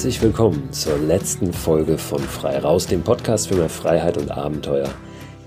Herzlich willkommen zur letzten Folge von Frei Raus, dem Podcast für mehr Freiheit und Abenteuer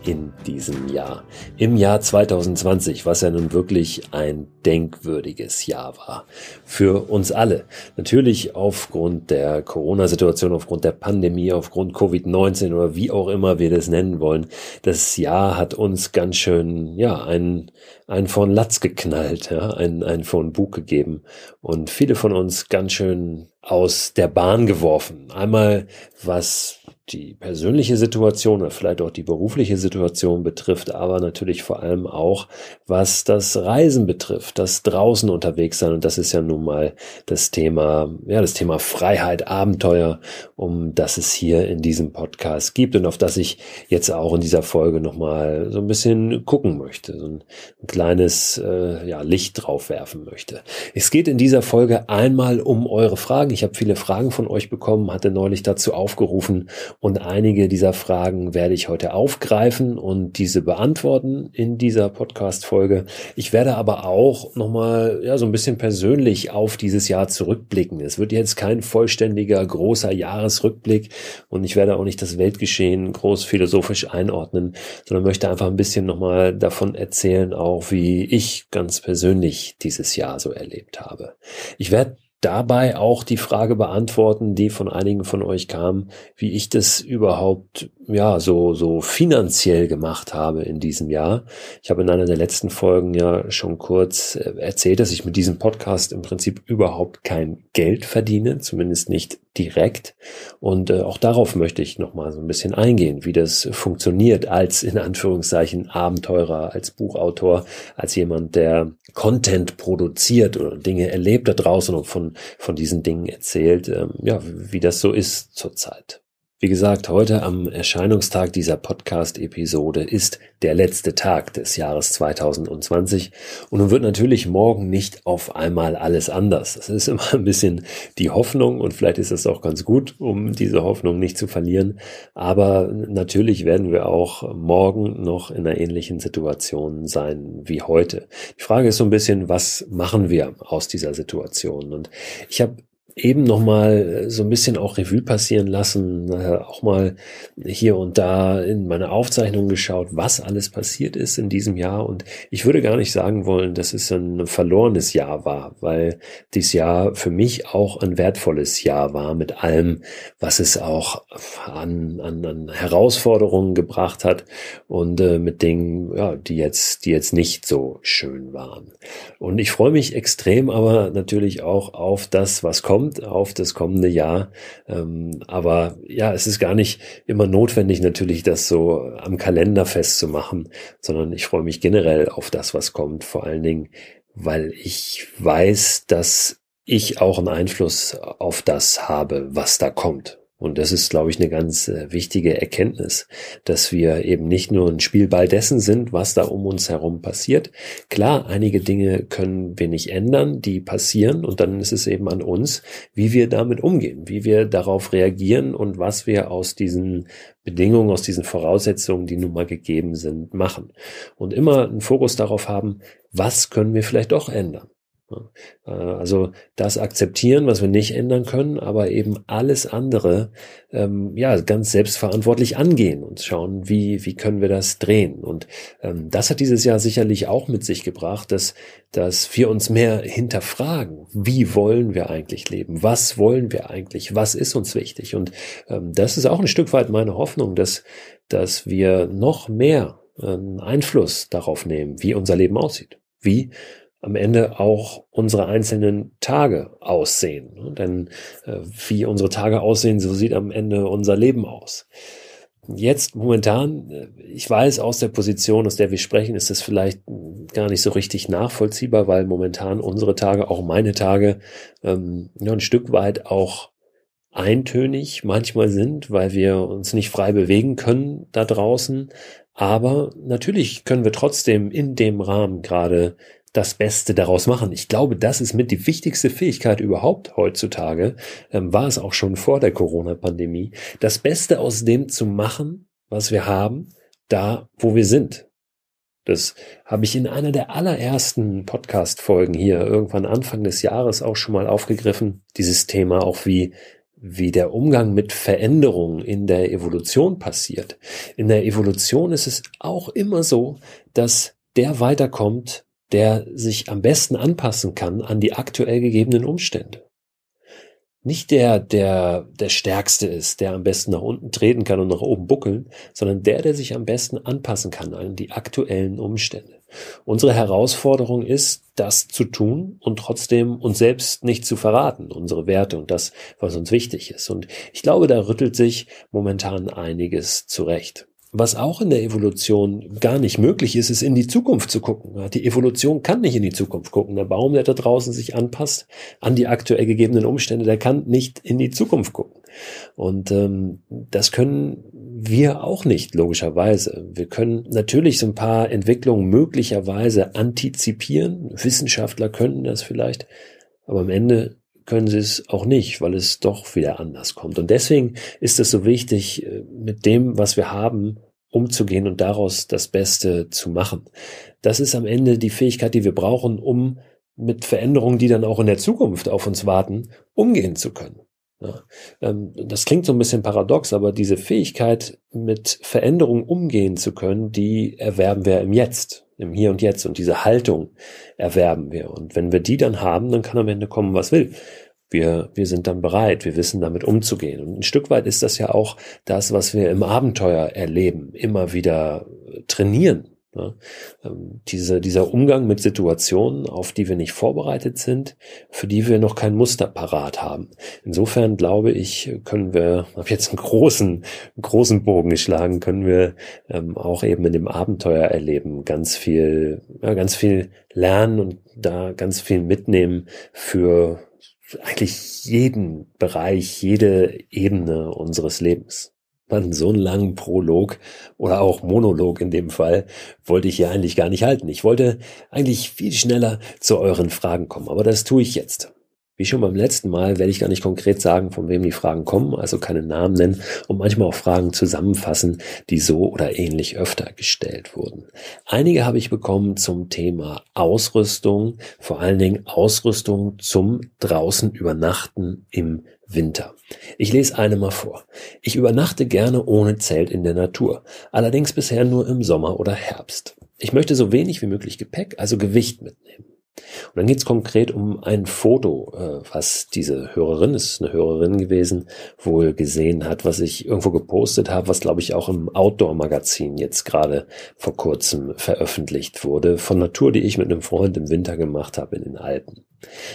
in diesem Jahr. Im Jahr 2020, was ja nun wirklich ein denkwürdiges Jahr war. Für uns alle. Natürlich aufgrund der Corona-Situation, aufgrund der Pandemie, aufgrund Covid-19 oder wie auch immer wir das nennen wollen. Das Jahr hat uns ganz schön, ja, ein, ein von Latz geknallt, ja, ein, ein von Bug gegeben und viele von uns ganz schön aus der Bahn geworfen. Einmal was die persönliche Situation oder vielleicht auch die berufliche Situation betrifft, aber natürlich vor allem auch, was das Reisen betrifft, das draußen unterwegs sein. Und das ist ja nun mal das Thema, ja, das Thema Freiheit, Abenteuer, um das es hier in diesem Podcast gibt und auf das ich jetzt auch in dieser Folge nochmal so ein bisschen gucken möchte, so ein, ein kleines äh, ja, Licht drauf werfen möchte. Es geht in dieser Folge einmal um eure Fragen. Ich habe viele Fragen von euch bekommen, hatte neulich dazu aufgerufen, und einige dieser Fragen werde ich heute aufgreifen und diese beantworten in dieser Podcast-Folge. Ich werde aber auch nochmal, ja, so ein bisschen persönlich auf dieses Jahr zurückblicken. Es wird jetzt kein vollständiger, großer Jahresrückblick und ich werde auch nicht das Weltgeschehen groß philosophisch einordnen, sondern möchte einfach ein bisschen nochmal davon erzählen, auch wie ich ganz persönlich dieses Jahr so erlebt habe. Ich werde dabei auch die Frage beantworten, die von einigen von euch kam, wie ich das überhaupt ja so so finanziell gemacht habe in diesem Jahr. Ich habe in einer der letzten Folgen ja schon kurz äh, erzählt, dass ich mit diesem Podcast im Prinzip überhaupt kein Geld verdiene, zumindest nicht direkt. Und äh, auch darauf möchte ich noch mal so ein bisschen eingehen, wie das funktioniert als in Anführungszeichen Abenteurer, als Buchautor, als jemand, der Content produziert oder Dinge erlebt da draußen und von von diesen Dingen erzählt. Ähm, ja, wie das so ist zurzeit. Wie gesagt, heute am Erscheinungstag dieser Podcast-Episode ist der letzte Tag des Jahres 2020 und nun wird natürlich morgen nicht auf einmal alles anders. Das ist immer ein bisschen die Hoffnung und vielleicht ist es auch ganz gut, um diese Hoffnung nicht zu verlieren. Aber natürlich werden wir auch morgen noch in einer ähnlichen Situation sein wie heute. Die Frage ist so ein bisschen, was machen wir aus dieser Situation? Und ich habe eben noch mal so ein bisschen auch Revue passieren lassen, äh, auch mal hier und da in meine Aufzeichnungen geschaut, was alles passiert ist in diesem Jahr und ich würde gar nicht sagen wollen, dass es ein verlorenes Jahr war, weil dieses Jahr für mich auch ein wertvolles Jahr war mit allem, was es auch an, an, an Herausforderungen gebracht hat und äh, mit Dingen, ja, die jetzt, die jetzt nicht so schön waren. Und ich freue mich extrem aber natürlich auch auf das, was kommt kommt auf das kommende Jahr. Ähm, aber ja, es ist gar nicht immer notwendig, natürlich das so am Kalender festzumachen, sondern ich freue mich generell auf das, was kommt. Vor allen Dingen, weil ich weiß, dass ich auch einen Einfluss auf das habe, was da kommt. Und das ist, glaube ich, eine ganz äh, wichtige Erkenntnis, dass wir eben nicht nur ein Spielball dessen sind, was da um uns herum passiert. Klar, einige Dinge können wir nicht ändern, die passieren und dann ist es eben an uns, wie wir damit umgehen, wie wir darauf reagieren und was wir aus diesen Bedingungen, aus diesen Voraussetzungen, die nun mal gegeben sind, machen. Und immer einen Fokus darauf haben, was können wir vielleicht doch ändern. Äh, also das akzeptieren, was wir nicht ändern können, aber eben alles andere ähm, ja ganz selbstverantwortlich angehen und schauen, wie wie können wir das drehen. Und ähm, das hat dieses Jahr sicherlich auch mit sich gebracht, dass dass wir uns mehr hinterfragen, wie wollen wir eigentlich leben, was wollen wir eigentlich, was ist uns wichtig. Und ähm, das ist auch ein Stück weit meine Hoffnung, dass dass wir noch mehr ähm, Einfluss darauf nehmen, wie unser Leben aussieht, wie am Ende auch unsere einzelnen Tage aussehen. Denn äh, wie unsere Tage aussehen, so sieht am Ende unser Leben aus. Jetzt momentan, äh, ich weiß aus der Position, aus der wir sprechen, ist es vielleicht gar nicht so richtig nachvollziehbar, weil momentan unsere Tage, auch meine Tage, ähm, ja, ein Stück weit auch eintönig manchmal sind, weil wir uns nicht frei bewegen können da draußen. Aber natürlich können wir trotzdem in dem Rahmen gerade das Beste daraus machen. Ich glaube, das ist mit die wichtigste Fähigkeit überhaupt heutzutage, ähm, war es auch schon vor der Corona-Pandemie, das Beste aus dem zu machen, was wir haben, da, wo wir sind. Das habe ich in einer der allerersten Podcast-Folgen hier irgendwann Anfang des Jahres auch schon mal aufgegriffen. Dieses Thema auch wie, wie der Umgang mit Veränderungen in der Evolution passiert. In der Evolution ist es auch immer so, dass der weiterkommt, der sich am besten anpassen kann an die aktuell gegebenen Umstände nicht der, der der Stärkste ist, der am besten nach unten treten kann und nach oben buckeln, sondern der, der sich am besten anpassen kann an die aktuellen Umstände. Unsere Herausforderung ist, das zu tun und trotzdem uns selbst nicht zu verraten, unsere Werte und das, was uns wichtig ist. Und ich glaube, da rüttelt sich momentan einiges zurecht. Was auch in der Evolution gar nicht möglich ist, ist in die Zukunft zu gucken. Die Evolution kann nicht in die Zukunft gucken. Der Baum, der da draußen sich anpasst an die aktuell gegebenen Umstände, der kann nicht in die Zukunft gucken. Und ähm, das können wir auch nicht, logischerweise. Wir können natürlich so ein paar Entwicklungen möglicherweise antizipieren. Wissenschaftler könnten das vielleicht. Aber am Ende können sie es auch nicht, weil es doch wieder anders kommt. Und deswegen ist es so wichtig, äh, mit dem, was wir haben, umzugehen und daraus das Beste zu machen. Das ist am Ende die Fähigkeit, die wir brauchen, um mit Veränderungen, die dann auch in der Zukunft auf uns warten, umgehen zu können. Ja, ähm, das klingt so ein bisschen paradox, aber diese Fähigkeit, mit Veränderungen umgehen zu können, die erwerben wir im Jetzt, im Hier und Jetzt. Und diese Haltung erwerben wir. Und wenn wir die dann haben, dann kann am Ende kommen, was will. Wir, wir sind dann bereit, wir wissen damit umzugehen. Und ein Stück weit ist das ja auch das, was wir im Abenteuer erleben, immer wieder trainieren Ne? Ähm, diese, dieser Umgang mit Situationen, auf die wir nicht vorbereitet sind, für die wir noch kein Muster parat haben. Insofern glaube ich, können wir, habe jetzt einen großen, großen Bogen geschlagen, können wir ähm, auch eben in dem Abenteuer erleben, ganz viel, ja, ganz viel lernen und da ganz viel mitnehmen für eigentlich jeden Bereich, jede Ebene unseres Lebens. Man, so einen langen Prolog oder auch Monolog in dem Fall wollte ich ja eigentlich gar nicht halten. Ich wollte eigentlich viel schneller zu euren Fragen kommen, aber das tue ich jetzt. Wie schon beim letzten Mal werde ich gar nicht konkret sagen, von wem die Fragen kommen, also keine Namen nennen und manchmal auch Fragen zusammenfassen, die so oder ähnlich öfter gestellt wurden. Einige habe ich bekommen zum Thema Ausrüstung, vor allen Dingen Ausrüstung zum draußen übernachten im Winter. Ich lese eine mal vor. Ich übernachte gerne ohne Zelt in der Natur, allerdings bisher nur im Sommer oder Herbst. Ich möchte so wenig wie möglich Gepäck, also Gewicht mitnehmen. Und dann geht es konkret um ein Foto, äh, was diese Hörerin, es ist eine Hörerin gewesen, wohl gesehen hat, was ich irgendwo gepostet habe, was glaube ich auch im Outdoor-Magazin jetzt gerade vor kurzem veröffentlicht wurde, von Natur, die ich mit einem Freund im Winter gemacht habe in den Alpen.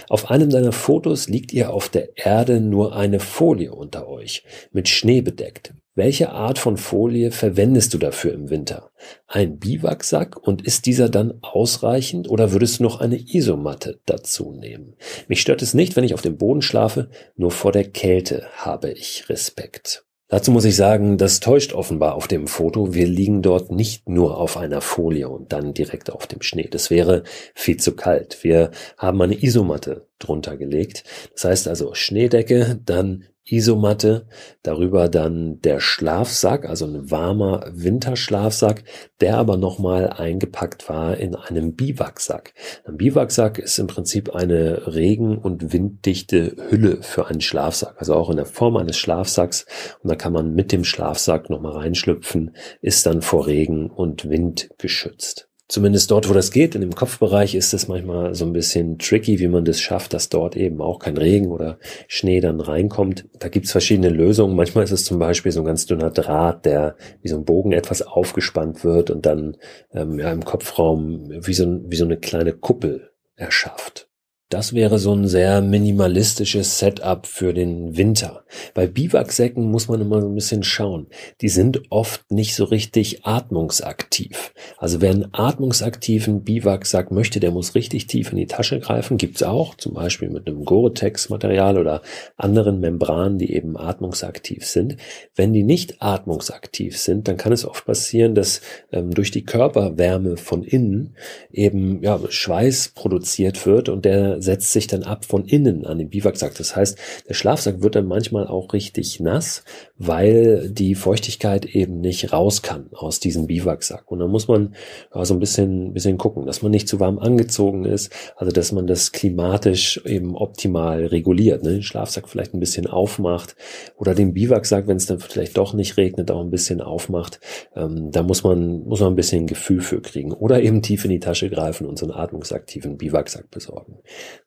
Auf einem seiner Fotos liegt ihr auf der Erde nur eine Folie unter euch, mit Schnee bedeckt. Welche Art von Folie verwendest du dafür im Winter? Ein Biwaksack und ist dieser dann ausreichend oder würdest du noch eine Isomatte dazu nehmen? Mich stört es nicht, wenn ich auf dem Boden schlafe, nur vor der Kälte habe ich Respekt. Dazu muss ich sagen, das täuscht offenbar auf dem Foto. Wir liegen dort nicht nur auf einer Folie und dann direkt auf dem Schnee. Das wäre viel zu kalt. Wir haben eine Isomatte drunter gelegt. Das heißt also Schneedecke, dann Isomatte, darüber dann der Schlafsack, also ein warmer Winterschlafsack, der aber nochmal eingepackt war in einem Biwaksack. Ein Biwaksack ist im Prinzip eine regen- und winddichte Hülle für einen Schlafsack, also auch in der Form eines Schlafsacks und da kann man mit dem Schlafsack nochmal reinschlüpfen, ist dann vor Regen und Wind geschützt. Zumindest dort, wo das geht, in dem Kopfbereich ist es manchmal so ein bisschen tricky, wie man das schafft, dass dort eben auch kein Regen oder Schnee dann reinkommt. Da gibt's verschiedene Lösungen. Manchmal ist es zum Beispiel so ein ganz dünner Draht, der wie so ein Bogen etwas aufgespannt wird und dann ähm, ja, im Kopfraum wie so, wie so eine kleine Kuppel erschafft. Das wäre so ein sehr minimalistisches Setup für den Winter. Bei Biwaksäcken muss man immer so ein bisschen schauen. Die sind oft nicht so richtig atmungsaktiv. Also wer einen atmungsaktiven Biwaksack möchte, der muss richtig tief in die Tasche greifen. Gibt's auch, zum Beispiel mit einem Gore-Tex-Material oder anderen Membranen, die eben atmungsaktiv sind. Wenn die nicht atmungsaktiv sind, dann kann es oft passieren, dass ähm, durch die Körperwärme von innen eben ja, Schweiß produziert wird und der der setzt sich dann ab von innen an den Biwaksack. Das heißt, der Schlafsack wird dann manchmal auch richtig nass, weil die Feuchtigkeit eben nicht raus kann aus diesem Biwaksack. Und dann muss man so ein bisschen, bisschen gucken, dass man nicht zu warm angezogen ist, also dass man das klimatisch eben optimal reguliert, ne? den Schlafsack vielleicht ein bisschen aufmacht oder den Biwaksack, wenn es dann vielleicht doch nicht regnet, auch ein bisschen aufmacht. Ähm, da muss man, muss man ein bisschen Gefühl für kriegen. Oder eben tief in die Tasche greifen und so einen atmungsaktiven Biwaksack besorgen.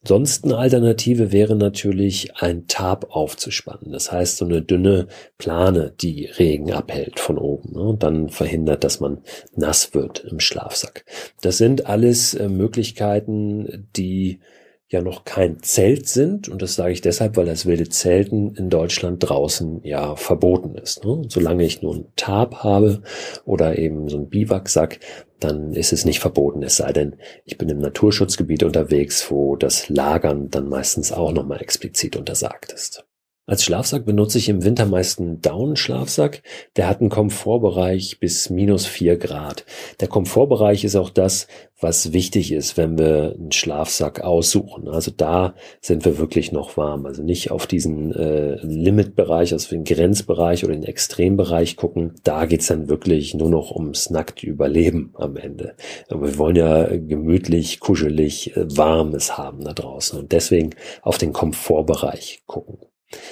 Sonst eine Alternative wäre natürlich ein Tarp aufzuspannen. Das heißt, so eine dünne Plane, die Regen abhält von oben ne, und dann verhindert, dass man nass wird im Schlafsack. Das sind alles äh, Möglichkeiten, die ja noch kein Zelt sind. Und das sage ich deshalb, weil das wilde Zelten in Deutschland draußen ja verboten ist. Ne? Solange ich nur ein Tarp habe oder eben so ein Biwaksack, dann ist es nicht verboten. Es sei denn, ich bin im Naturschutzgebiet unterwegs, wo das Lagern dann meistens auch nochmal explizit untersagt ist. Als Schlafsack benutze ich im Winter meist einen Down-Schlafsack. Der hat einen Komfortbereich bis minus vier Grad. Der Komfortbereich ist auch das, was wichtig ist, wenn wir einen Schlafsack aussuchen. Also da sind wir wirklich noch warm. Also nicht auf diesen äh, Limitbereich, also den Grenzbereich oder den Extrembereich gucken. Da geht's dann wirklich nur noch ums nackte Überleben am Ende. Aber wir wollen ja gemütlich, kuschelig, äh, warmes haben da draußen. Und deswegen auf den Komfortbereich gucken.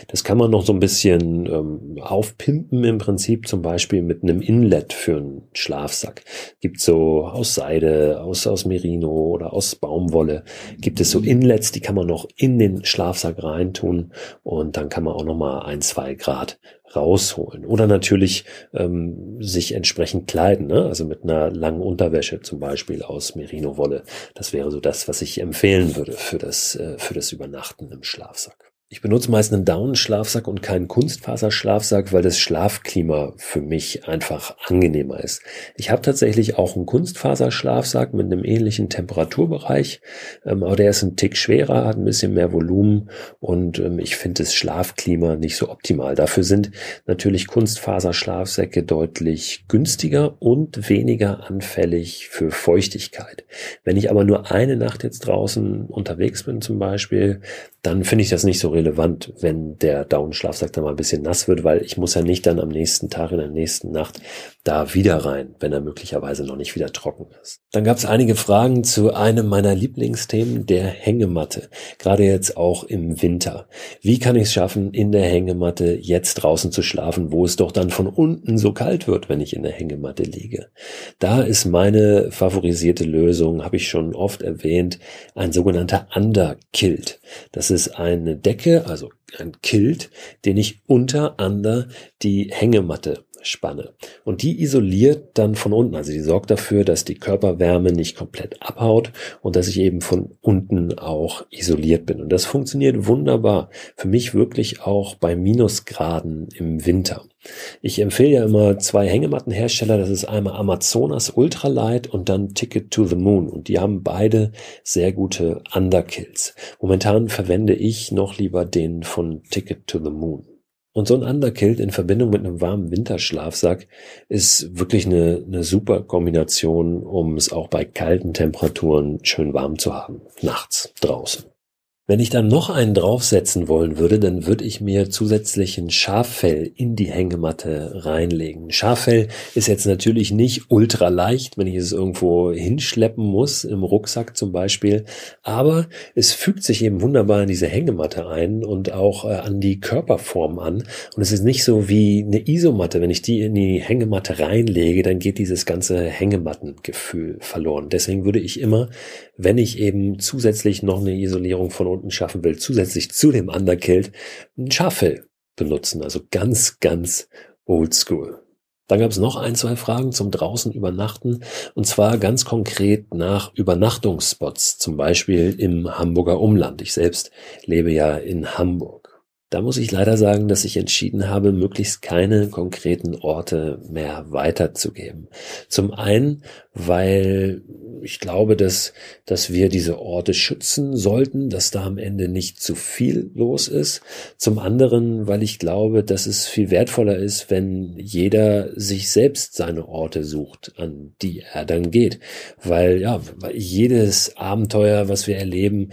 Das kann man noch so ein bisschen ähm, aufpimpen im Prinzip, zum Beispiel mit einem Inlet für einen Schlafsack. Gibt so aus Seide, aus, aus Merino oder aus Baumwolle, gibt es so Inlets, die kann man noch in den Schlafsack reintun und dann kann man auch noch mal ein, zwei Grad rausholen. Oder natürlich ähm, sich entsprechend kleiden, ne? also mit einer langen Unterwäsche zum Beispiel aus Merino-Wolle. Das wäre so das, was ich empfehlen würde für das, äh, für das Übernachten im Schlafsack. Ich benutze meist einen Down-Schlafsack und keinen Kunstfaserschlafsack, weil das Schlafklima für mich einfach angenehmer ist. Ich habe tatsächlich auch einen Kunstfaserschlafsack mit einem ähnlichen Temperaturbereich, ähm, aber der ist ein Tick schwerer, hat ein bisschen mehr Volumen und ähm, ich finde das Schlafklima nicht so optimal. Dafür sind natürlich Kunstfaserschlafsäcke deutlich günstiger und weniger anfällig für Feuchtigkeit. Wenn ich aber nur eine Nacht jetzt draußen unterwegs bin zum Beispiel, dann finde ich das nicht so relevant, wenn der Down-Schlafsack dann mal ein bisschen nass wird, weil ich muss ja nicht dann am nächsten Tag in der nächsten Nacht da wieder rein, wenn er möglicherweise noch nicht wieder trocken ist. Dann gab es einige Fragen zu einem meiner Lieblingsthemen, der Hängematte. Gerade jetzt auch im Winter. Wie kann ich es schaffen, in der Hängematte jetzt draußen zu schlafen, wo es doch dann von unten so kalt wird, wenn ich in der Hängematte liege? Da ist meine favorisierte Lösung, habe ich schon oft erwähnt, ein sogenannter Underkilt. Das ist eine Decke, also ein Kilt, den ich unter under die Hängematte spanne. Und die isoliert dann von unten, also die sorgt dafür, dass die Körperwärme nicht komplett abhaut und dass ich eben von unten auch isoliert bin. Und das funktioniert wunderbar. Für mich wirklich auch bei Minusgraden im Winter. Ich empfehle ja immer zwei Hängemattenhersteller. Das ist einmal Amazonas Ultralight und dann Ticket to the Moon. Und die haben beide sehr gute Underkills. Momentan verwende ich noch lieber den von Ticket to the Moon. Und so ein Underkilt in Verbindung mit einem warmen Winterschlafsack ist wirklich eine, eine super Kombination, um es auch bei kalten Temperaturen schön warm zu haben. Nachts draußen. Wenn ich dann noch einen draufsetzen wollen würde, dann würde ich mir zusätzlich ein Schaffell in die Hängematte reinlegen. Schaffell ist jetzt natürlich nicht ultra leicht, wenn ich es irgendwo hinschleppen muss, im Rucksack zum Beispiel, aber es fügt sich eben wunderbar in diese Hängematte ein und auch äh, an die Körperform an. Und es ist nicht so wie eine Isomatte. Wenn ich die in die Hängematte reinlege, dann geht dieses ganze Hängemattengefühl verloren. Deswegen würde ich immer, wenn ich eben zusätzlich noch eine Isolierung von unten schaffen will, zusätzlich zu dem Underkilt ein Schaffell benutzen. Also ganz, ganz oldschool. Dann gab es noch ein, zwei Fragen zum draußen übernachten und zwar ganz konkret nach Übernachtungsspots, zum Beispiel im Hamburger Umland. Ich selbst lebe ja in Hamburg. Da muss ich leider sagen, dass ich entschieden habe, möglichst keine konkreten Orte mehr weiterzugeben. Zum einen, weil ich glaube, dass, dass wir diese Orte schützen sollten, dass da am Ende nicht zu viel los ist. Zum anderen, weil ich glaube, dass es viel wertvoller ist, wenn jeder sich selbst seine Orte sucht, an die er dann geht. Weil, ja, jedes Abenteuer, was wir erleben,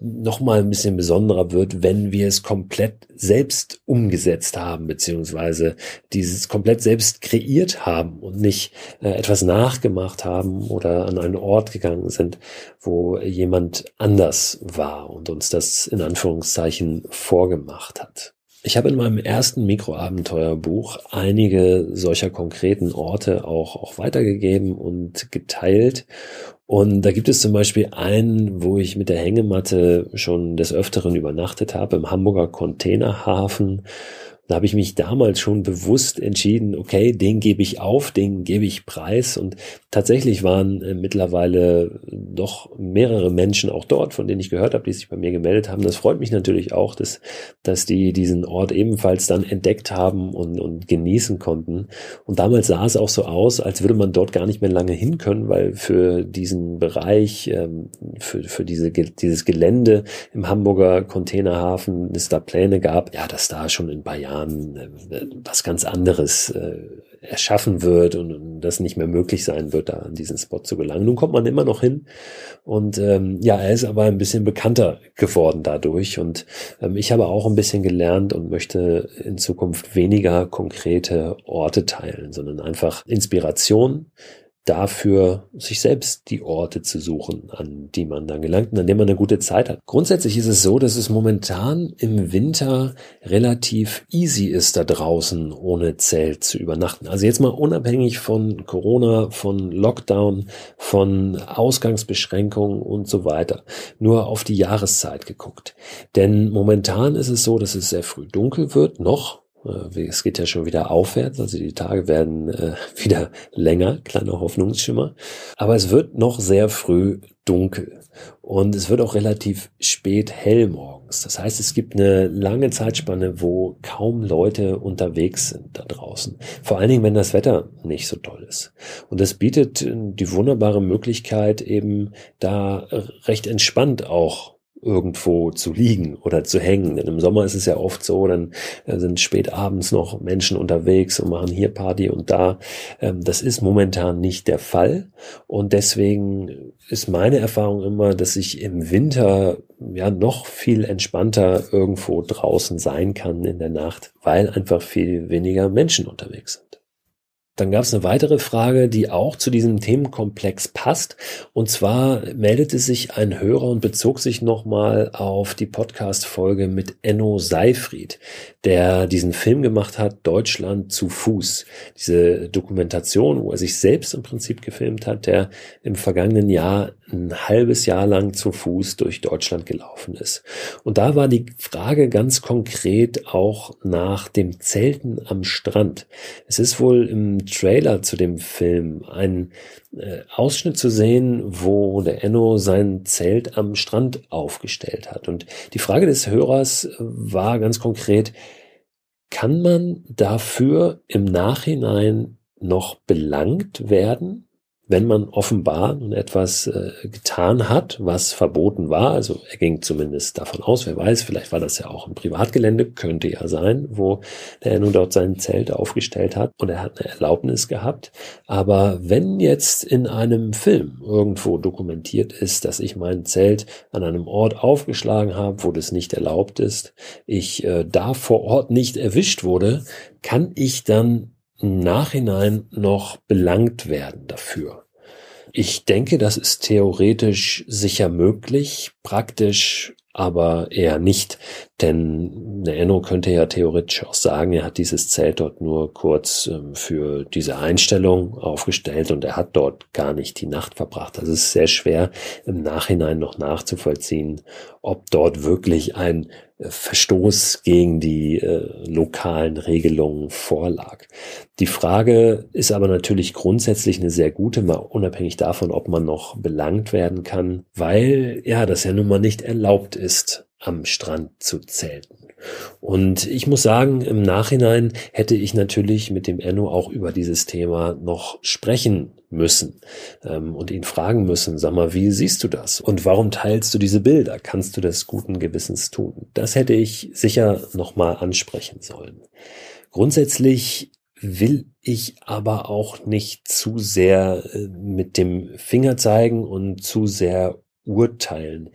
nochmal ein bisschen besonderer wird, wenn wir es komplett selbst umgesetzt haben, beziehungsweise dieses komplett selbst kreiert haben und nicht äh, etwas nachgemacht haben oder an einen Ort gegangen sind, wo jemand anders war und uns das in Anführungszeichen vorgemacht hat. Ich habe in meinem ersten Mikroabenteuerbuch einige solcher konkreten Orte auch, auch weitergegeben und geteilt. Und da gibt es zum Beispiel einen, wo ich mit der Hängematte schon des Öfteren übernachtet habe, im Hamburger Containerhafen. Da habe ich mich damals schon bewusst entschieden, okay, den gebe ich auf, den gebe ich preis. Und tatsächlich waren äh, mittlerweile doch mehrere Menschen auch dort, von denen ich gehört habe, die sich bei mir gemeldet haben. Das freut mich natürlich auch, dass, dass die diesen Ort ebenfalls dann entdeckt haben und, und genießen konnten. Und damals sah es auch so aus, als würde man dort gar nicht mehr lange hin können, weil für diesen Bereich, ähm, für, für diese, dieses Gelände im Hamburger Containerhafen es da Pläne gab, ja, dass da schon in ein paar Jahren Jahren äh, was ganz anderes äh, erschaffen wird und, und das nicht mehr möglich sein wird, da an diesen Spot zu gelangen. Nun kommt man immer noch hin und ähm, ja, er ist aber ein bisschen bekannter geworden dadurch und ähm, ich habe auch ein bisschen gelernt und möchte in Zukunft weniger konkrete Orte teilen, sondern einfach Inspiration, dafür, sich selbst die Orte zu suchen, an die man dann gelangt und an denen man eine gute Zeit hat. Grundsätzlich ist es so, dass es momentan im Winter relativ easy ist, da draußen ohne Zelt zu übernachten. Also jetzt mal unabhängig von Corona, von Lockdown, von Ausgangsbeschränkungen und so weiter. Nur auf die Jahreszeit geguckt. Denn momentan ist es so, dass es sehr früh dunkel wird, noch es geht ja schon wieder aufwärts, also die Tage werden äh, wieder länger, kleiner Hoffnungsschimmer. Aber es wird noch sehr früh dunkel und es wird auch relativ spät hell morgens. Das heißt, es gibt eine lange Zeitspanne, wo kaum Leute unterwegs sind da draußen. Vor allen Dingen, wenn das Wetter nicht so toll ist. Und das bietet die wunderbare Möglichkeit, eben da recht entspannt auch irgendwo zu liegen oder zu hängen. Denn im Sommer ist es ja oft so, dann äh, sind spät abends noch Menschen unterwegs und machen hier Party und da. Ähm, das ist momentan nicht der Fall. Und deswegen ist meine Erfahrung immer, dass ich im Winter ja noch viel entspannter irgendwo draußen sein kann in der Nacht, weil einfach viel weniger Menschen unterwegs sind. Dann gab es eine weitere Frage, die auch zu diesem Themenkomplex passt. Und zwar meldete sich ein Hörer und bezog sich nochmal auf die Podcast-Folge mit Enno Seifried, der diesen Film gemacht hat, Deutschland zu Fuß. Diese Dokumentation, wo er sich selbst im Prinzip gefilmt hat, der im vergangenen Jahr ein halbes Jahr lang zu Fuß durch Deutschland gelaufen ist. Und da war die Frage ganz konkret auch nach dem Zelten am Strand. Es ist wohl im Trailer zu dem Film ein äh, Ausschnitt zu sehen, wo der Enno sein Zelt am Strand aufgestellt hat. Und die Frage des Hörers war ganz konkret, kann man dafür im Nachhinein noch belangt werden? Wenn man offenbar nun etwas äh, getan hat, was verboten war, also er ging zumindest davon aus, wer weiß, vielleicht war das ja auch ein Privatgelände, könnte ja sein, wo der nun dort sein Zelt aufgestellt hat und er hat eine Erlaubnis gehabt. Aber wenn jetzt in einem Film irgendwo dokumentiert ist, dass ich mein Zelt an einem Ort aufgeschlagen habe, wo das nicht erlaubt ist, ich äh, da vor Ort nicht erwischt wurde, kann ich dann im Nachhinein noch belangt werden dafür. Ich denke, das ist theoretisch sicher möglich, praktisch aber eher nicht, denn der Enno könnte ja theoretisch auch sagen, er hat dieses Zelt dort nur kurz ähm, für diese Einstellung aufgestellt und er hat dort gar nicht die Nacht verbracht. Also es ist sehr schwer im Nachhinein noch nachzuvollziehen, ob dort wirklich ein Verstoß gegen die äh, lokalen Regelungen vorlag. Die Frage ist aber natürlich grundsätzlich eine sehr gute, mal unabhängig davon, ob man noch belangt werden kann, weil ja das ja nun mal nicht erlaubt ist, am Strand zu zelten. Und ich muss sagen, im Nachhinein hätte ich natürlich mit dem Enno auch über dieses Thema noch sprechen müssen ähm, und ihn fragen müssen, sag mal, wie siehst du das? Und warum teilst du diese Bilder? Kannst du das guten Gewissens tun? Das hätte ich sicher nochmal ansprechen sollen. Grundsätzlich will ich aber auch nicht zu sehr äh, mit dem Finger zeigen und zu sehr urteilen.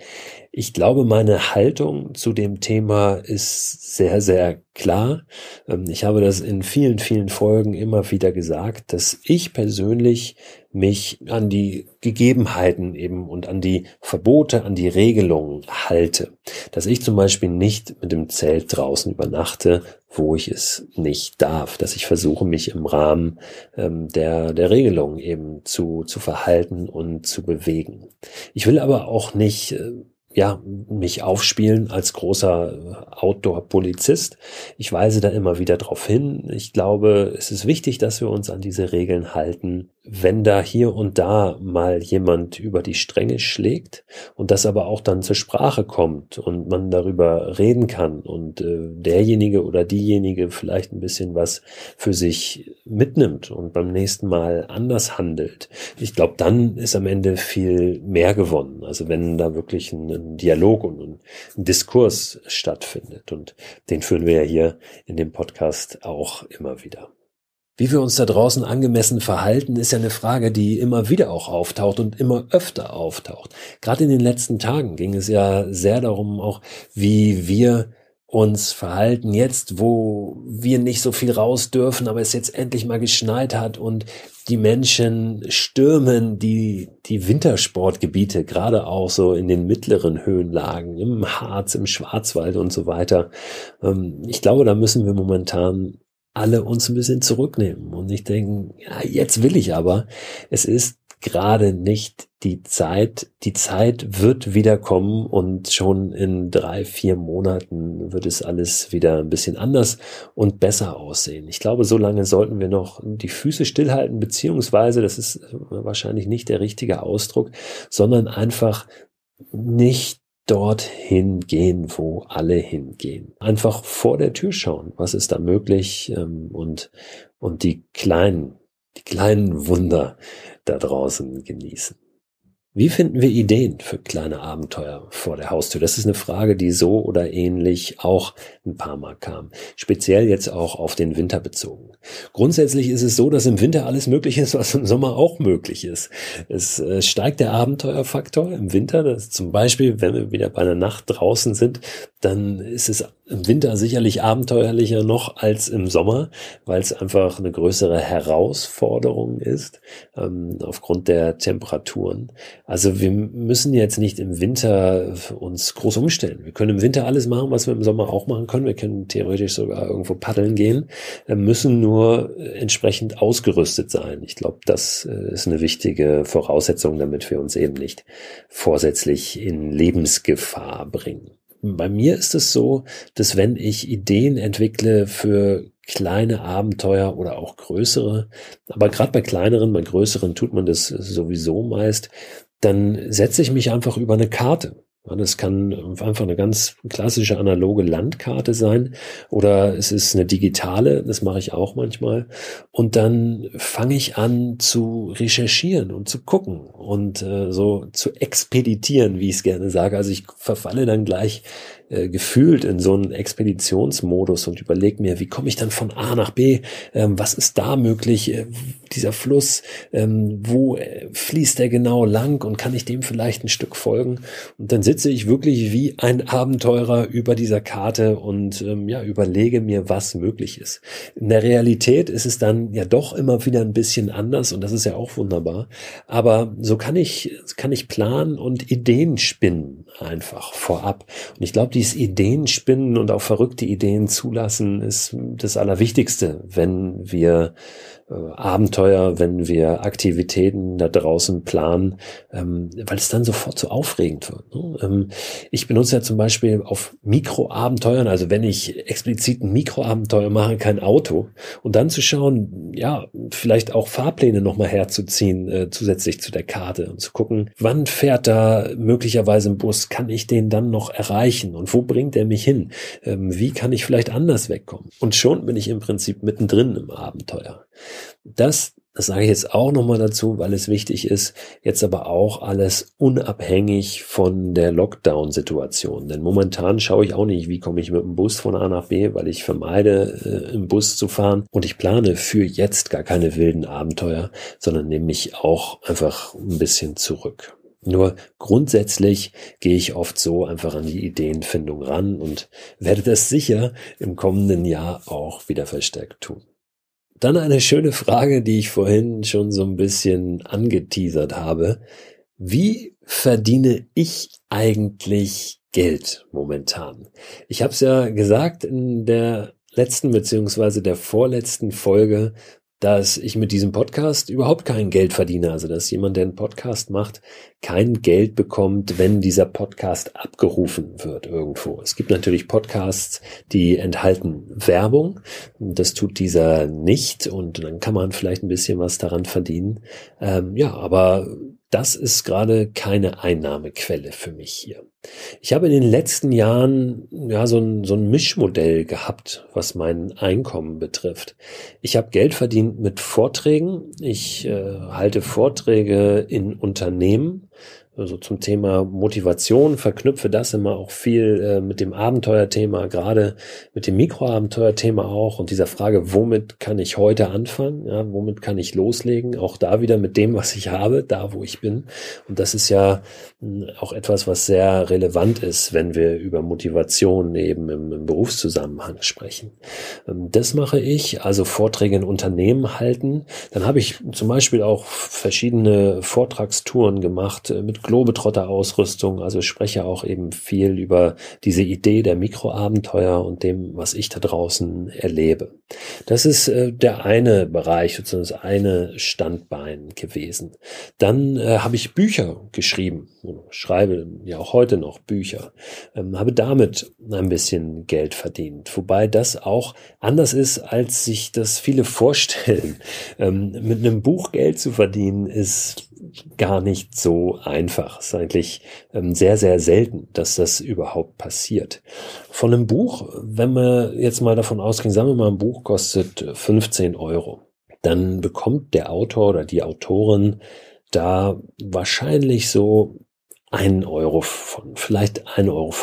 Ich glaube, meine Haltung zu dem Thema ist sehr, sehr klar. Ähm, ich habe das in vielen, vielen Folgen immer wieder gesagt, dass ich persönlich mich an die Gegebenheiten eben und an die Verbote, an die Regelungen halte. Dass ich zum Beispiel nicht mit dem Zelt draußen übernachte, wo ich es nicht darf. Dass ich versuche, mich im Rahmen ähm, der, der Regelungen eben zu, zu verhalten und zu bewegen. Ich will aber auch nicht äh, ja, mich aufspielen als großer Outdoor-Polizist. Ich weise da immer wieder darauf hin. Ich glaube, es ist wichtig, dass wir uns an diese Regeln halten wenn da hier und da mal jemand über die Stränge schlägt und das aber auch dann zur Sprache kommt und man darüber reden kann und äh, derjenige oder diejenige vielleicht ein bisschen was für sich mitnimmt und beim nächsten Mal anders handelt. Ich glaube, dann ist am Ende viel mehr gewonnen. Also wenn da wirklich ein, ein Dialog und ein, Diskurs stattfindet und den führen wir ja hier in dem Podcast auch immer wieder. Wie wir uns da draußen angemessen verhalten, ist ja eine Frage, die immer wieder auch auftaucht und immer öfter auftaucht. Gerade in den letzten Tagen ging es ja sehr darum, auch wie wir uns verhalten jetzt, wo wir nicht so viel raus dürfen, aber es jetzt endlich mal geschneit hat und die Menschen stürmen die, die Wintersportgebiete, gerade auch so in den mittleren Höhenlagen, im Harz, im Schwarzwald und so weiter. Ähm, ich glaube, da müssen wir momentan alle uns ein bisschen zurücknehmen und nicht denken, ja, jetzt will ich aber. Es ist gerade nicht die Zeit. Die Zeit wird wieder kommen und schon in drei, vier Monaten wird es alles wieder ein bisschen anders und besser aussehen. Ich glaube, so lange sollten wir noch die Füße stillhalten, beziehungsweise, das ist wahrscheinlich nicht der richtige Ausdruck, sondern einfach nicht dorthin gehen, wo alle hingehen. Einfach vor der Tür schauen, was ist da möglich ähm, und, und die kleinen, die kleinen Wunder da draußen genießen. Wie finden wir Ideen für kleine Abenteuer vor der Haustür? Das ist eine Frage, die so oder ähnlich auch ein paar Mal kam. Speziell jetzt auch auf den Winter bezogen. Grundsätzlich ist es so, dass im Winter alles möglich ist, was im Sommer auch möglich ist. Es äh, steigt der Abenteuerfaktor im Winter. Zum Beispiel, wenn wir wieder bei einer Nacht draußen sind, dann ist es im Winter sicherlich abenteuerlicher noch als im Sommer, weil es einfach eine größere Herausforderung ist ähm, aufgrund der Temperaturen. Also wir müssen jetzt nicht im Winter uns groß umstellen. Wir können im Winter alles machen, was wir im Sommer auch machen können. Wir können theoretisch sogar irgendwo paddeln gehen, wir müssen nur entsprechend ausgerüstet sein. Ich glaube, das äh, ist eine wichtige Voraussetzung, damit wir uns eben nicht vorsätzlich in Lebensgefahr bringen. Bei mir ist es so, dass wenn ich Ideen entwickle für kleine Abenteuer oder auch größere, aber gerade bei kleineren, bei größeren tut man das sowieso meist, dann setze ich mich einfach über eine Karte. Das kann einfach eine ganz klassische analoge Landkarte sein oder es ist eine digitale, das mache ich auch manchmal. Und dann fange ich an zu recherchieren und zu gucken und äh, so zu expeditieren, wie ich es gerne sage. Also ich verfalle dann gleich äh, gefühlt in so einen Expeditionsmodus und überlege mir, wie komme ich dann von A nach B, ähm, was ist da möglich, äh, dieser Fluss, ähm, wo äh, fließt der genau lang und kann ich dem vielleicht ein Stück folgen? Und dann sitze ich wirklich wie ein Abenteurer über dieser Karte und ähm, ja, überlege mir, was möglich ist. In der Realität ist es dann ja doch immer wieder ein bisschen anders und das ist ja auch wunderbar. Aber so kann ich, kann ich planen und Ideen spinnen einfach vorab. Und ich glaube, dieses Ideenspinnen und auch verrückte Ideen zulassen ist das Allerwichtigste, wenn wir äh, Abenteuer, wenn wir Aktivitäten da draußen planen, ähm, weil es dann sofort so aufregend wird. Ne? Ähm, ich benutze ja zum Beispiel auf Mikroabenteuern, also wenn ich explizit ein Mikroabenteuer mache, kein Auto und dann zu schauen, ja, vielleicht auch Fahrpläne nochmal herzuziehen, äh, zusätzlich zu der Karte und zu gucken, wann fährt da möglicherweise ein Bus, kann ich den dann noch erreichen und wo bringt er mich hin? Ähm, wie kann ich vielleicht anders wegkommen? Und schon bin ich im Prinzip mittendrin im Abenteuer. Das das sage ich jetzt auch nochmal dazu, weil es wichtig ist, jetzt aber auch alles unabhängig von der Lockdown-Situation. Denn momentan schaue ich auch nicht, wie komme ich mit dem Bus von A nach B, weil ich vermeide, äh, im Bus zu fahren. Und ich plane für jetzt gar keine wilden Abenteuer, sondern nehme mich auch einfach ein bisschen zurück. Nur grundsätzlich gehe ich oft so einfach an die Ideenfindung ran und werde das sicher im kommenden Jahr auch wieder verstärkt tun. Dann eine schöne Frage, die ich vorhin schon so ein bisschen angeteasert habe. Wie verdiene ich eigentlich Geld momentan? Ich habe es ja gesagt in der letzten beziehungsweise der vorletzten Folge, dass ich mit diesem Podcast überhaupt kein Geld verdiene. Also dass jemand, der einen Podcast macht, kein Geld bekommt, wenn dieser Podcast abgerufen wird irgendwo. Es gibt natürlich Podcasts, die enthalten Werbung. Das tut dieser nicht und dann kann man vielleicht ein bisschen was daran verdienen. Ähm, ja, aber das ist gerade keine Einnahmequelle für mich hier. Ich habe in den letzten Jahren ja so ein, so ein Mischmodell gehabt, was mein Einkommen betrifft. Ich habe Geld verdient mit Vorträgen. Ich äh, halte Vorträge in Unternehmen also zum Thema Motivation verknüpfe das immer auch viel äh, mit dem Abenteuerthema, gerade mit dem Mikroabenteuerthema auch und dieser Frage, womit kann ich heute anfangen? Ja, womit kann ich loslegen? Auch da wieder mit dem, was ich habe, da wo ich bin. Und das ist ja hm, auch etwas, was sehr relevant ist, wenn wir über Motivation eben im, im Berufszusammenhang sprechen. Ähm, das mache ich, also Vorträge in Unternehmen halten. Dann habe ich zum Beispiel auch verschiedene Vortragstouren gemacht äh, mit Globetrotter-Ausrüstung. Also ich spreche auch eben viel über diese Idee der Mikroabenteuer und dem, was ich da draußen erlebe. Das ist äh, der eine Bereich, sozusagen das eine Standbein gewesen. Dann äh, habe ich Bücher geschrieben, schreibe ja auch heute noch Bücher, ähm, habe damit ein bisschen Geld verdient. Wobei das auch anders ist, als sich das viele vorstellen. Ähm, mit einem Buch Geld zu verdienen ist gar nicht so einfach. Es ist eigentlich ähm, sehr, sehr selten, dass das überhaupt passiert. Von einem Buch, wenn wir jetzt mal davon ausgehen, sagen wir mal, ein Buch kostet 15 Euro, dann bekommt der Autor oder die Autorin da wahrscheinlich so einen Euro von, vielleicht 1,50 Euro,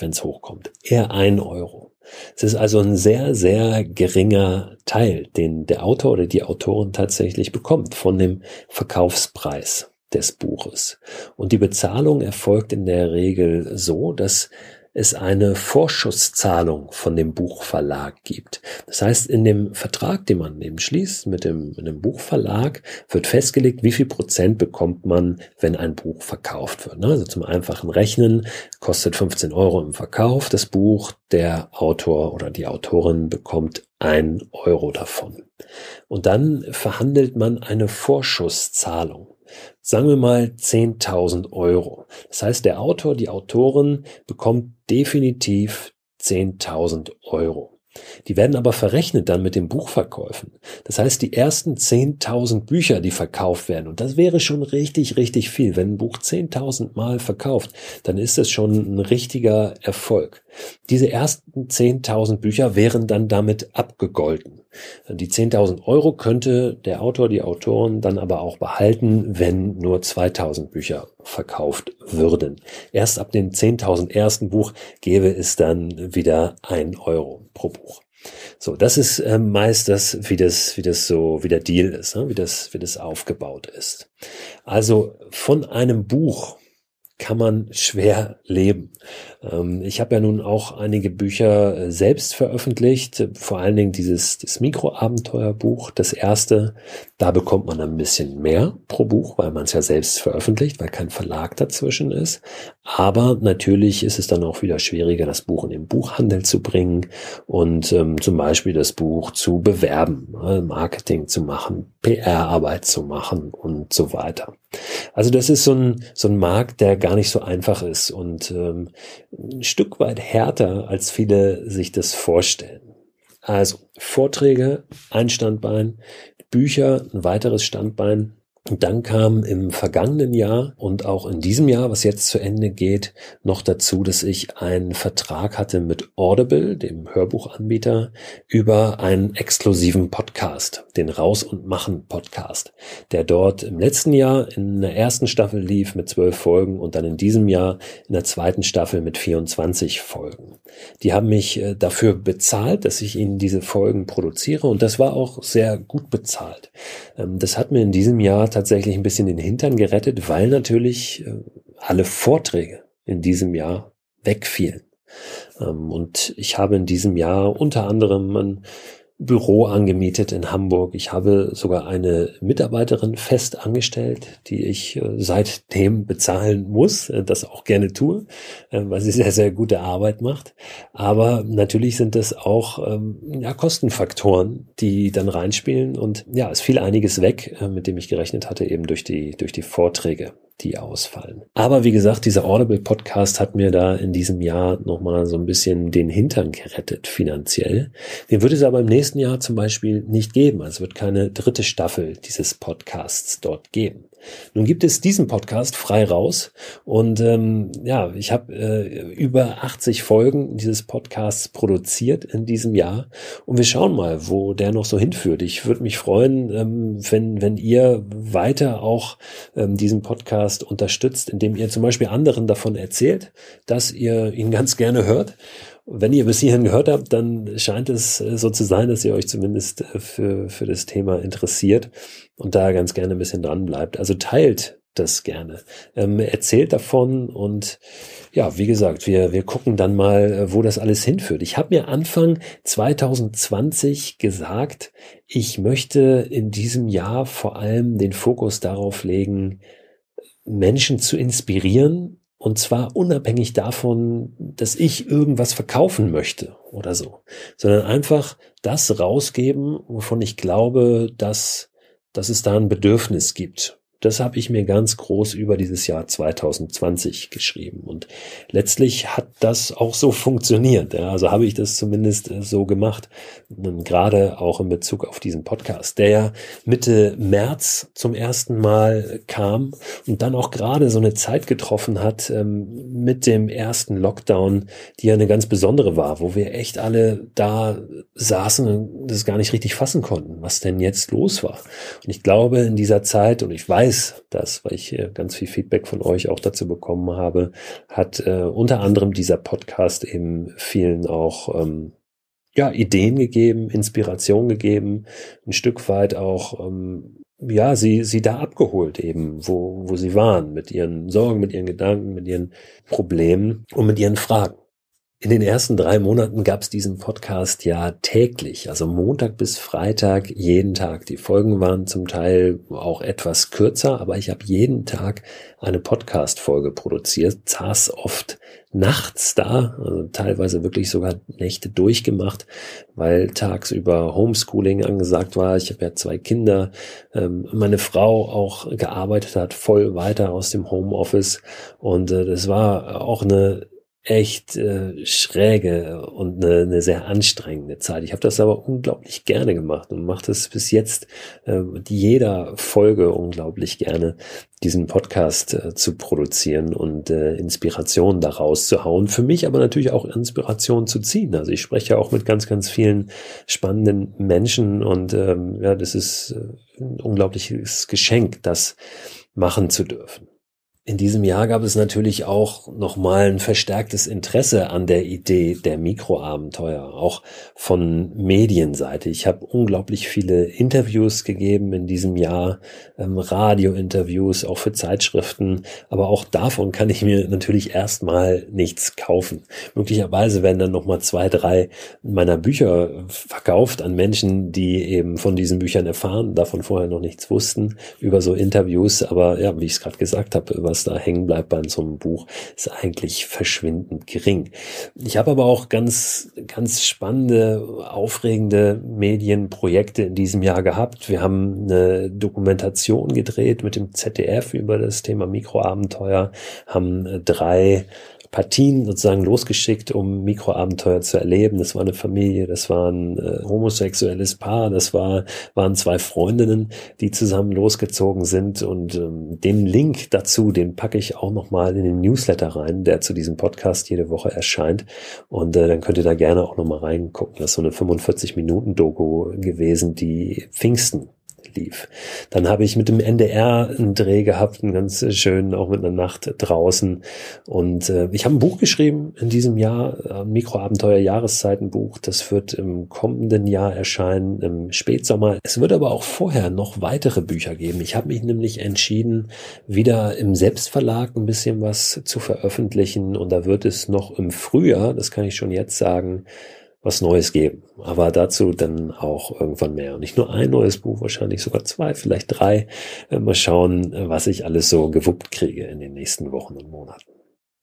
wenn es hochkommt. Eher ein Euro. Es ist also ein sehr, sehr geringer Teil, den der Autor oder die Autorin tatsächlich bekommt von dem Verkaufspreis des Buches. Und die Bezahlung erfolgt in der Regel so, dass es eine Vorschusszahlung von dem Buchverlag gibt. Das heißt, in dem Vertrag, den man eben schließt mit dem, mit dem Buchverlag, wird festgelegt, wie viel Prozent bekommt man, wenn ein Buch verkauft wird. Also zum einfachen Rechnen kostet 15 Euro im Verkauf das Buch, der Autor oder die Autorin bekommt ein Euro davon. Und dann verhandelt man eine Vorschusszahlung sagen wir mal 10.000 Euro. Das heißt, der Autor, die Autorin bekommt definitiv 10.000 Euro. Die werden aber verrechnet dann mit den Buchverkäufen. Das heißt, die ersten 10.000 Bücher, die verkauft werden, und das wäre schon richtig, richtig viel. Wenn ein Buch 10.000 Mal verkauft, dann ist es schon ein richtiger Erfolg. Diese ersten 10.000 Bücher wären dann damit abgegolten. Die 10.000 Euro könnte der Autor, die Autoren dann aber auch behalten, wenn nur 2.000 Bücher verkauft würden. Erst ab dem 10.000 ersten Buch gäbe es dann wieder ein Euro pro Buch. So, das ist äh, meist das, wie das, wie das so, wie der Deal ist, ne? wie das, wie das aufgebaut ist. Also von einem Buch kann man schwer leben. Ähm, ich habe ja nun auch einige Bücher äh, selbst veröffentlicht, vor allen Dingen dieses Mikroabenteuerbuch, das erste. Da bekommt man ein bisschen mehr pro Buch, weil man es ja selbst veröffentlicht, weil kein Verlag dazwischen ist. Aber natürlich ist es dann auch wieder schwieriger, das Buch in den Buchhandel zu bringen und ähm, zum Beispiel das Buch zu bewerben, äh, Marketing zu machen, PR-Arbeit zu machen und so weiter. Also das ist so ein, so ein Markt, der gar nicht so einfach ist und ähm, ein Stück weit härter, als viele sich das vorstellen. Also Vorträge, ein Standbein, Bücher, ein weiteres Standbein, und dann kam im vergangenen Jahr und auch in diesem Jahr, was jetzt zu Ende geht, noch dazu, dass ich einen Vertrag hatte mit Audible, dem Hörbuchanbieter, über einen exklusiven Podcast, den Raus und Machen Podcast, der dort im letzten Jahr in der ersten Staffel lief mit zwölf Folgen und dann in diesem Jahr in der zweiten Staffel mit 24 Folgen. Die haben mich äh, dafür bezahlt, dass ich ihnen diese Folgen produziere und das war auch sehr gut bezahlt. Ähm, das hat mir in diesem Jahr tatsächlich ein bisschen den Hintern gerettet, weil natürlich äh, alle Vorträge in diesem Jahr wegfielen. Ähm, und ich habe in diesem Jahr unter anderem ein Büro angemietet in Hamburg. Ich habe sogar eine Mitarbeiterin fest angestellt, die ich äh, seitdem bezahlen muss, äh, das auch gerne tue, äh, weil sie sehr, sehr gute Arbeit macht. Aber natürlich sind das auch ähm, ja, Kostenfaktoren, die dann reinspielen. Und ja, es fiel einiges weg, mit dem ich gerechnet hatte, eben durch die, durch die Vorträge die ausfallen. Aber wie gesagt, dieser Audible Podcast hat mir da in diesem Jahr nochmal so ein bisschen den Hintern gerettet finanziell. Den wird es aber im nächsten Jahr zum Beispiel nicht geben. Also es wird keine dritte Staffel dieses Podcasts dort geben. Nun gibt es diesen Podcast frei raus und ähm, ja, ich habe äh, über 80 Folgen dieses Podcasts produziert in diesem Jahr und wir schauen mal, wo der noch so hinführt. Ich würde mich freuen, ähm, wenn wenn ihr weiter auch ähm, diesen Podcast unterstützt, indem ihr zum Beispiel anderen davon erzählt, dass ihr ihn ganz gerne hört wenn ihr bis hierhin gehört habt, dann scheint es äh, so zu sein, dass ihr euch zumindest äh, für, für das Thema interessiert und da ganz gerne ein bisschen dran bleibt. Also teilt das gerne. Ähm, erzählt davon und ja, wie gesagt, wir, wir gucken dann mal, äh, wo das alles hinführt. Ich habe mir Anfang 2020 gesagt, ich möchte in diesem Jahr vor allem den Fokus darauf legen, Menschen zu inspirieren, und zwar unabhängig davon, dass ich irgendwas verkaufen möchte oder so, sondern einfach das rausgeben, wovon ich glaube, dass, dass es da ein Bedürfnis gibt. Das habe ich mir ganz groß über dieses Jahr 2020 geschrieben. Und letztlich hat das auch so funktioniert. Also habe ich das zumindest äh, so gemacht. Gerade auch in Bezug auf diesen Podcast, der ja Mitte März zum ersten Mal kam und dann auch gerade so eine Zeit getroffen hat ähm, mit dem ersten Lockdown, die ja eine ganz besondere war, wo wir echt alle da saßen und das gar nicht richtig fassen konnten, was denn jetzt los war. Und ich glaube, in dieser Zeit, und ich weiß, weiß das, weil ich ganz viel Feedback von euch auch dazu bekommen habe, hat äh, unter anderem dieser Podcast eben vielen auch ähm, ja, Ideen gegeben, Inspiration gegeben, ein Stück weit auch ähm, ja, sie, sie da abgeholt eben, wo, wo sie waren, mit ihren Sorgen, mit ihren Gedanken, mit ihren Problemen und mit ihren Fragen. In den ersten drei Monaten gab es diesen Podcast ja täglich, also Montag bis Freitag, jeden Tag. Die Folgen waren zum Teil auch etwas kürzer, aber ich habe jeden Tag eine Podcast-Folge produziert, saß oft nachts da, also teilweise wirklich sogar Nächte durchgemacht, weil tagsüber Homeschooling angesagt war. Ich habe ja zwei Kinder, ähm, meine Frau auch gearbeitet hat, voll weiter aus dem Homeoffice und äh, das war auch eine echt äh, schräge und eine, eine sehr anstrengende Zeit. Ich habe das aber unglaublich gerne gemacht und mache das bis jetzt äh, jeder Folge unglaublich gerne, diesen Podcast äh, zu produzieren und äh, Inspiration daraus zu hauen. Für mich aber natürlich auch Inspiration zu ziehen. Also ich spreche ja auch mit ganz, ganz vielen spannenden Menschen und ähm, ja, das ist äh, ein unglaubliches Geschenk, das machen zu dürfen. In diesem Jahr gab es natürlich auch nochmal ein verstärktes Interesse an der Idee der Mikroabenteuer, auch von Medienseite. Ich habe unglaublich viele Interviews gegeben in diesem Jahr, ähm, Radiointerviews, auch für Zeitschriften, aber auch davon kann ich mir natürlich erstmal nichts kaufen. Möglicherweise werden dann nochmal zwei, drei meiner Bücher verkauft an Menschen, die eben von diesen Büchern erfahren, davon vorher noch nichts wussten, über so Interviews, aber ja, wie ich es gerade gesagt habe, über was da hängen bleibt bei so einem Buch, ist eigentlich verschwindend gering. Ich habe aber auch ganz, ganz spannende, aufregende Medienprojekte in diesem Jahr gehabt. Wir haben eine Dokumentation gedreht mit dem ZDF über das Thema Mikroabenteuer, haben drei Partien sozusagen losgeschickt, um Mikroabenteuer zu erleben. Das war eine Familie, das war ein äh, homosexuelles Paar, das war, waren zwei Freundinnen, die zusammen losgezogen sind. Und ähm, den Link dazu, den packe ich auch nochmal in den Newsletter rein, der zu diesem Podcast jede Woche erscheint. Und äh, dann könnt ihr da gerne auch nochmal reingucken. Das ist so eine 45 Minuten Doku gewesen, die Pfingsten lief. Dann habe ich mit dem NDR einen Dreh gehabt, einen ganz schönen, auch mit einer Nacht draußen. Und äh, ich habe ein Buch geschrieben in diesem Jahr, ein Mikroabenteuer Jahreszeitenbuch. Das wird im kommenden Jahr erscheinen, im Spätsommer. Es wird aber auch vorher noch weitere Bücher geben. Ich habe mich nämlich entschieden, wieder im Selbstverlag ein bisschen was zu veröffentlichen. Und da wird es noch im Frühjahr, das kann ich schon jetzt sagen, was Neues geben. Aber dazu dann auch irgendwann mehr. Und nicht nur ein neues Buch, wahrscheinlich sogar zwei, vielleicht drei. Äh, mal schauen, äh, was ich alles so gewuppt kriege in den nächsten Wochen und Monaten.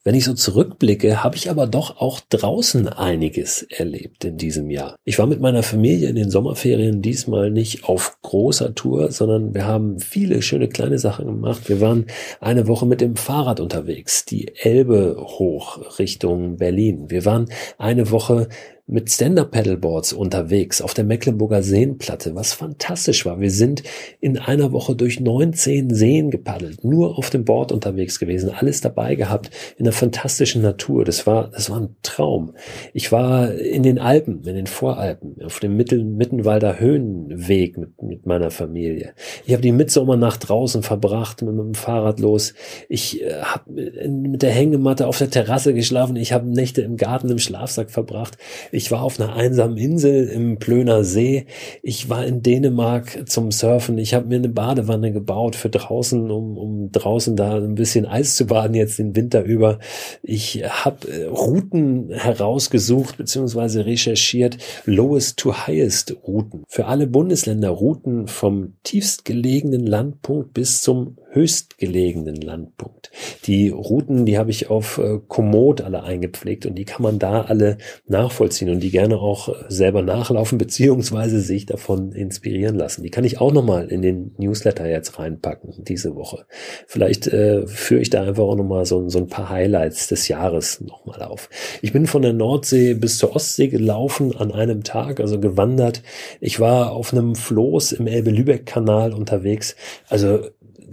Wenn ich so zurückblicke, habe ich aber doch auch draußen einiges erlebt in diesem Jahr. Ich war mit meiner Familie in den Sommerferien diesmal nicht auf großer Tour, sondern wir haben viele schöne kleine Sachen gemacht. Wir waren eine Woche mit dem Fahrrad unterwegs, die Elbe hoch Richtung Berlin. Wir waren eine Woche mit Stand-Up-Paddleboards unterwegs auf der Mecklenburger Seenplatte, was fantastisch war. Wir sind in einer Woche durch 19 Seen gepaddelt, nur auf dem Board unterwegs gewesen, alles dabei gehabt in der fantastischen Natur. Das war, das war ein Traum. Ich war in den Alpen, in den Voralpen, auf dem Mittel Mittenwalder Höhenweg mit, mit meiner Familie. Ich habe die Mitsommernacht draußen verbracht, mit, mit dem Fahrrad los. Ich äh, habe mit der Hängematte auf der Terrasse geschlafen. Ich habe Nächte im Garten im Schlafsack verbracht. Ich war auf einer einsamen Insel im Plöner See. Ich war in Dänemark zum Surfen. Ich habe mir eine Badewanne gebaut für draußen, um, um draußen da ein bisschen Eis zu baden jetzt den Winter über. Ich habe äh, Routen herausgesucht bzw. recherchiert, lowest to highest Routen. Für alle Bundesländer Routen vom tiefstgelegenen Landpunkt bis zum höchstgelegenen Landpunkt. Die Routen, die habe ich auf äh, Komoot alle eingepflegt und die kann man da alle nachvollziehen und die gerne auch äh, selber nachlaufen beziehungsweise sich davon inspirieren lassen. Die kann ich auch nochmal in den Newsletter jetzt reinpacken diese Woche. Vielleicht äh, führe ich da einfach auch nochmal so, so ein paar Highlights des Jahres nochmal auf. Ich bin von der Nordsee bis zur Ostsee gelaufen an einem Tag, also gewandert. Ich war auf einem Floß im Elbe-Lübeck-Kanal unterwegs. Also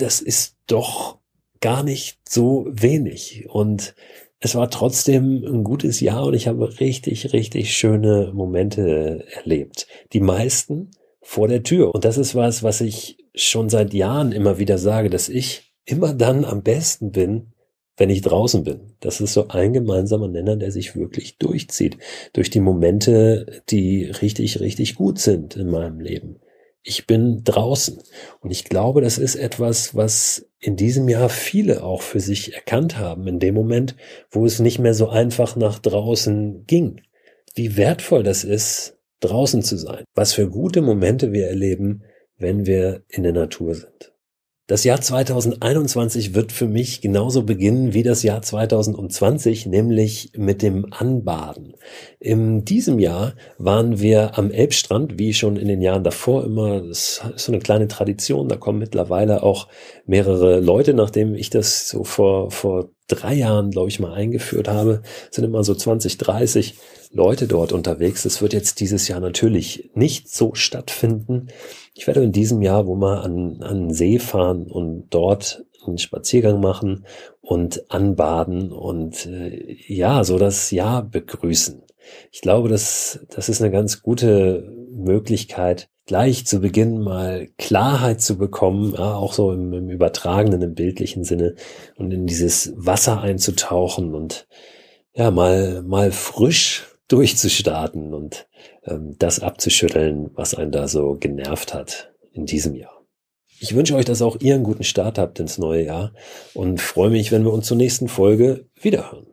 das ist doch gar nicht so wenig. Und es war trotzdem ein gutes Jahr und ich habe richtig, richtig schöne Momente erlebt. Die meisten vor der Tür. Und das ist was, was ich schon seit Jahren immer wieder sage, dass ich immer dann am besten bin, wenn ich draußen bin. Das ist so ein gemeinsamer Nenner, der sich wirklich durchzieht. Durch die Momente, die richtig, richtig gut sind in meinem Leben ich bin draußen. Und ich glaube, das ist etwas, was in diesem Jahr viele auch für sich erkannt haben, in dem Moment, wo es nicht mehr so einfach nach draußen ging. Wie wertvoll das ist, draußen zu sein. Was für gute Momente wir erleben, wenn wir in der Natur sind. Das Jahr 2021 wird für mich genauso beginnen wie das Jahr 2020, nämlich mit dem Anbaden. In diesem Jahr waren wir am Elbstrand, wie schon in den Jahren davor immer. Das ist so eine kleine Tradition. Da kommen mittlerweile auch mehrere Leute, nachdem ich das so vor, vor drei Jahren, glaube ich, mal eingeführt habe, sind immer so 20, 30 Leute dort unterwegs. Das wird jetzt dieses Jahr natürlich nicht so stattfinden. Ich werde in diesem Jahr wo mal an, an den See fahren und dort einen Spaziergang machen und anbaden und äh, ja, so das Jahr begrüßen. Ich glaube, das, das ist eine ganz gute Möglichkeit, gleich zu Beginn mal Klarheit zu bekommen, ja, auch so im, im übertragenen, im bildlichen Sinne und in dieses Wasser einzutauchen und ja, mal, mal frisch durchzustarten und ähm, das abzuschütteln, was einen da so genervt hat in diesem Jahr. Ich wünsche euch, dass auch ihr einen guten Start habt ins neue Jahr und freue mich, wenn wir uns zur nächsten Folge wiederhören.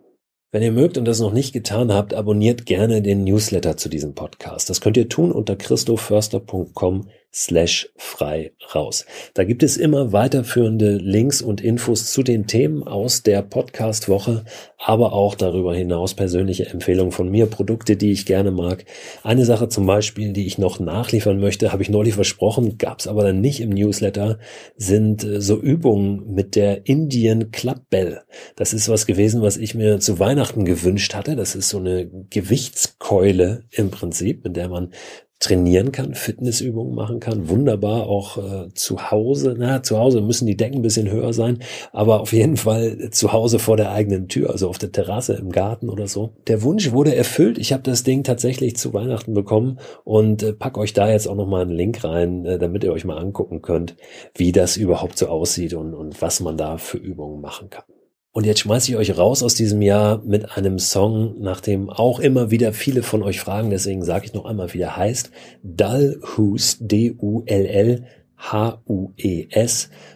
Wenn ihr mögt und das noch nicht getan habt, abonniert gerne den Newsletter zu diesem Podcast. Das könnt ihr tun unter christoförster.com slash frei raus. Da gibt es immer weiterführende Links und Infos zu den Themen aus der Podcast-Woche, aber auch darüber hinaus persönliche Empfehlungen von mir, Produkte, die ich gerne mag. Eine Sache zum Beispiel, die ich noch nachliefern möchte, habe ich neulich versprochen, gab es aber dann nicht im Newsletter, sind äh, so Übungen mit der Indian Club Bell. Das ist was gewesen, was ich mir zu Weihnachten gewünscht hatte. Das ist so eine Gewichtskeule im Prinzip, mit der man trainieren kann, Fitnessübungen machen kann, wunderbar auch äh, zu Hause. Na, zu Hause müssen die Decken ein bisschen höher sein, aber auf jeden Fall zu Hause vor der eigenen Tür, also auf der Terrasse im Garten oder so. Der Wunsch wurde erfüllt. Ich habe das Ding tatsächlich zu Weihnachten bekommen und äh, pack euch da jetzt auch noch mal einen Link rein, äh, damit ihr euch mal angucken könnt, wie das überhaupt so aussieht und, und was man da für Übungen machen kann. Und jetzt schmeiße ich euch raus aus diesem Jahr mit einem Song, nach dem auch immer wieder viele von euch fragen, deswegen sage ich noch einmal, wie der heißt. Dullhus, D-U-L-L-H-U-E-S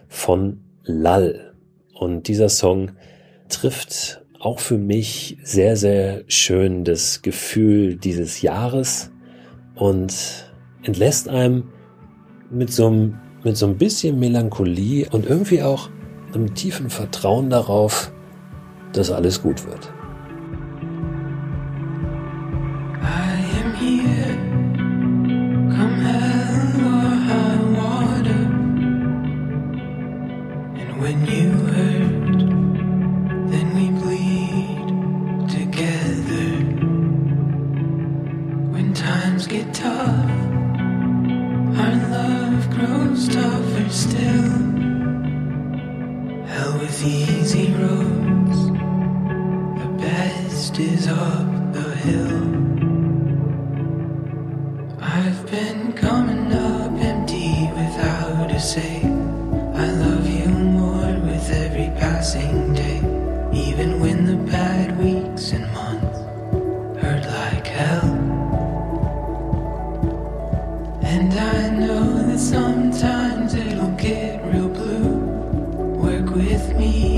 von Lall. Und dieser Song trifft auch für mich sehr, sehr schön das Gefühl dieses Jahres und entlässt einem mit so einem, mit so ein bisschen Melancholie und irgendwie auch einem tiefen Vertrauen darauf, dass alles gut wird. with me.